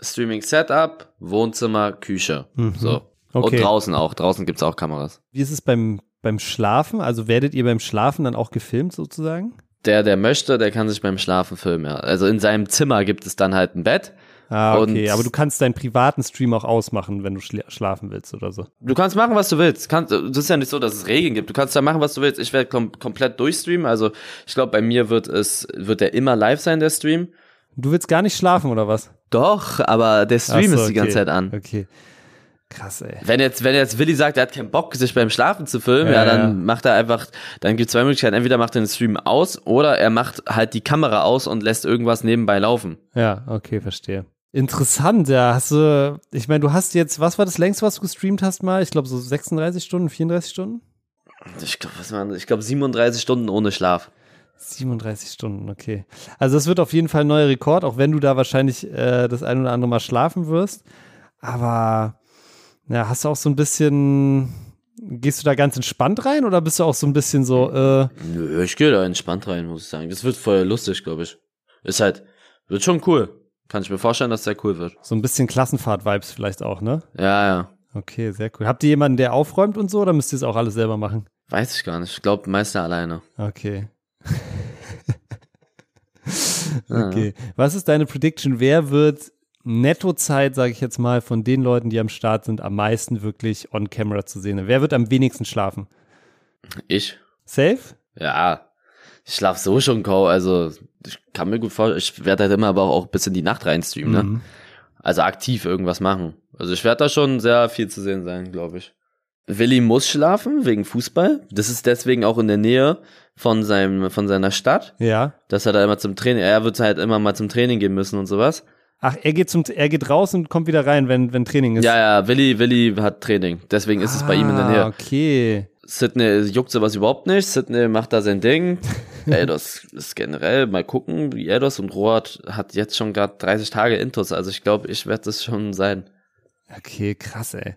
Streaming-Setup, Wohnzimmer, Küche. Mhm. So. Okay. Und draußen auch. Draußen gibt's auch Kameras. Wie ist es beim, beim Schlafen? Also werdet ihr beim Schlafen dann auch gefilmt sozusagen? Der, der möchte, der kann sich beim Schlafen filmen, ja. Also in seinem Zimmer gibt es dann halt ein Bett. Ah, okay. Und- Aber du kannst deinen privaten Stream auch ausmachen, wenn du schla schlafen willst oder so. Du kannst machen, was du willst. Kannst, das ist ja nicht so, dass es Regeln gibt. Du kannst da machen, was du willst. Ich werde kom komplett durchstreamen. Also ich glaube, bei mir wird es, wird der immer live sein, der Stream. Du willst gar nicht schlafen oder was? Doch, aber der Stream so, ist die ganze okay. Zeit an. Okay. Krass, ey. Wenn jetzt, wenn jetzt Willi sagt, er hat keinen Bock, sich beim Schlafen zu filmen, Ja, ja, dann ja. macht er einfach, dann gibt es zwei Möglichkeiten. Entweder macht er den Stream aus oder er macht halt die Kamera aus und lässt irgendwas nebenbei laufen. Ja, okay, verstehe. Interessant, ja. Hast du, ich meine, du hast jetzt, was war das längste, was du gestreamt hast mal? Ich glaube so 36 Stunden, 34 Stunden? Ich glaube, was waren, ich glaube 37 Stunden ohne Schlaf. 37 Stunden, okay. Also das wird auf jeden Fall ein neuer Rekord, auch wenn du da wahrscheinlich äh, das ein oder andere Mal schlafen wirst. Aber ja, hast du auch so ein bisschen, gehst du da ganz entspannt rein oder bist du auch so ein bisschen so, äh, Nö, ich gehe da entspannt rein, muss ich sagen. Das wird voll lustig, glaube ich. Ist halt, wird schon cool. Kann ich mir vorstellen, dass der cool wird. so ein bisschen Klassenfahrt-Vibes vielleicht auch, ne? Ja, ja. Okay, sehr cool. Habt ihr jemanden, der aufräumt und so oder müsst ihr es auch alles selber machen? Weiß ich gar nicht. Ich glaube, Meister alleine. Okay. Ja. Okay. Was ist deine Prediction? Wer wird Nettozeit, sage ich jetzt mal, von den Leuten, die am Start sind, am meisten wirklich on camera zu sehen? Wer wird am wenigsten schlafen? Ich? Safe? Ja. Ich schlaf so schon kaum. Also, ich kann mir gut vorstellen, ich werde halt immer aber auch bis in die Nacht reinstreamen, ne? Mhm. Also aktiv irgendwas machen. Also ich werde da schon sehr viel zu sehen sein, glaube ich. Willi muss schlafen wegen Fußball. Das ist deswegen auch in der Nähe von seinem, von seiner Stadt, Ja. dass er da immer zum Training, er wird halt immer mal zum Training gehen müssen und sowas. Ach, er geht zum, er geht raus und kommt wieder rein, wenn, wenn Training ist. Ja, ja, Willi, Willi hat Training. Deswegen ist es bei ihm in der Ah, Nähe. Okay. Sydney juckt sowas überhaupt nicht. Sydney macht da sein Ding. Eidos ist generell, mal gucken, wie Eidos und Rohat hat jetzt schon gerade 30 Tage Intus. Also ich glaube, ich werde das schon sein. Okay, krass, ey.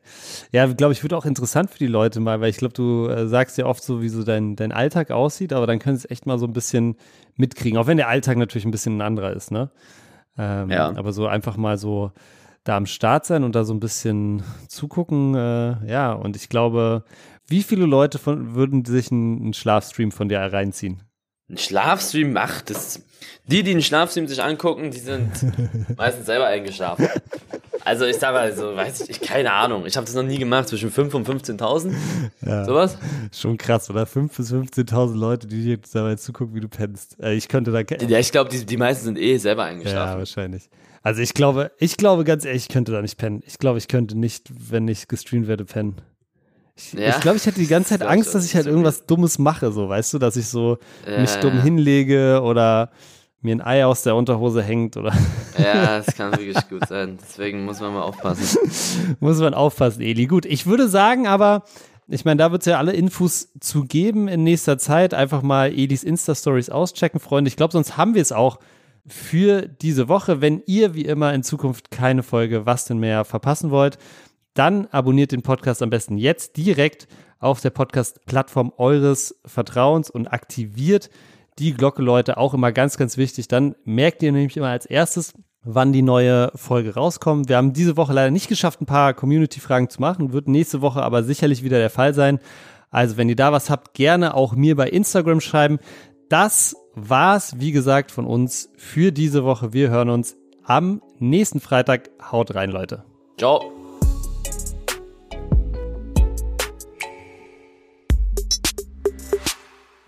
Ja, glaube ich, wird auch interessant für die Leute mal, weil ich glaube, du äh, sagst ja oft so, wie so dein, dein Alltag aussieht, aber dann können sie es echt mal so ein bisschen mitkriegen, auch wenn der Alltag natürlich ein bisschen ein anderer ist, ne? Ähm, Ja. Aber so einfach mal so da am Start sein und da so ein bisschen zugucken, äh, ja, und ich glaube, wie viele Leute von, würden sich einen, einen Schlafstream von dir reinziehen? Ein Schlafstream macht das. Die, die einen Schlafstream sich angucken, die sind meistens selber eingeschlafen. Also ich sag mal so, weiß ich, ich keine Ahnung. Ich habe das noch nie gemacht, zwischen 5 und 15.000. Ja. Sowas? Schon krass, oder? 5.000 bis 15.000 Leute, die dir dabei zugucken, wie du pennst. Äh, ich könnte da, Ja, ich glaube, die, die meisten sind eh selber Ja, eingeschlafen. wahrscheinlich. Also ich glaube, ich glaube ganz ehrlich, ich könnte da nicht pennen. Ich glaube, ich könnte nicht, wenn ich gestreamt werde, pennen. Ich, Ja, ich glaube, ich hätte die ganze Zeit das glaub Angst, dass ich halt irgendwas Dummes mache, so, weißt du, dass ich so Ja, mich dumm hinlege oder mir ein Ei aus der Unterhose hängt oder Ja, das kann wirklich gut sein. Deswegen muss man mal aufpassen. muss man aufpassen, Eli. Gut, ich würde sagen, aber ich meine, da wird es ja alle Infos zu geben in nächster Zeit. Einfach mal Elis Insta-Stories auschecken, Freunde. Ich glaube, sonst haben wir es auch für diese Woche. Wenn ihr wie immer in Zukunft keine Folge Was denn mehr verpassen wollt, dann abonniert den Podcast am besten jetzt direkt auf der Podcast-Plattform eures Vertrauens und aktiviert die Glocke, Leute, auch immer ganz, ganz wichtig. Dann merkt ihr nämlich immer als erstes, wann die neue Folge rauskommt. Wir haben diese Woche leider nicht geschafft, ein paar Community-Fragen zu machen, wird nächste Woche aber sicherlich wieder der Fall sein. Also wenn ihr da was habt, gerne auch mir bei Instagram schreiben. Das war's, wie gesagt, von uns für diese Woche. Wir hören uns am nächsten Freitag. Haut rein, Leute. Ciao.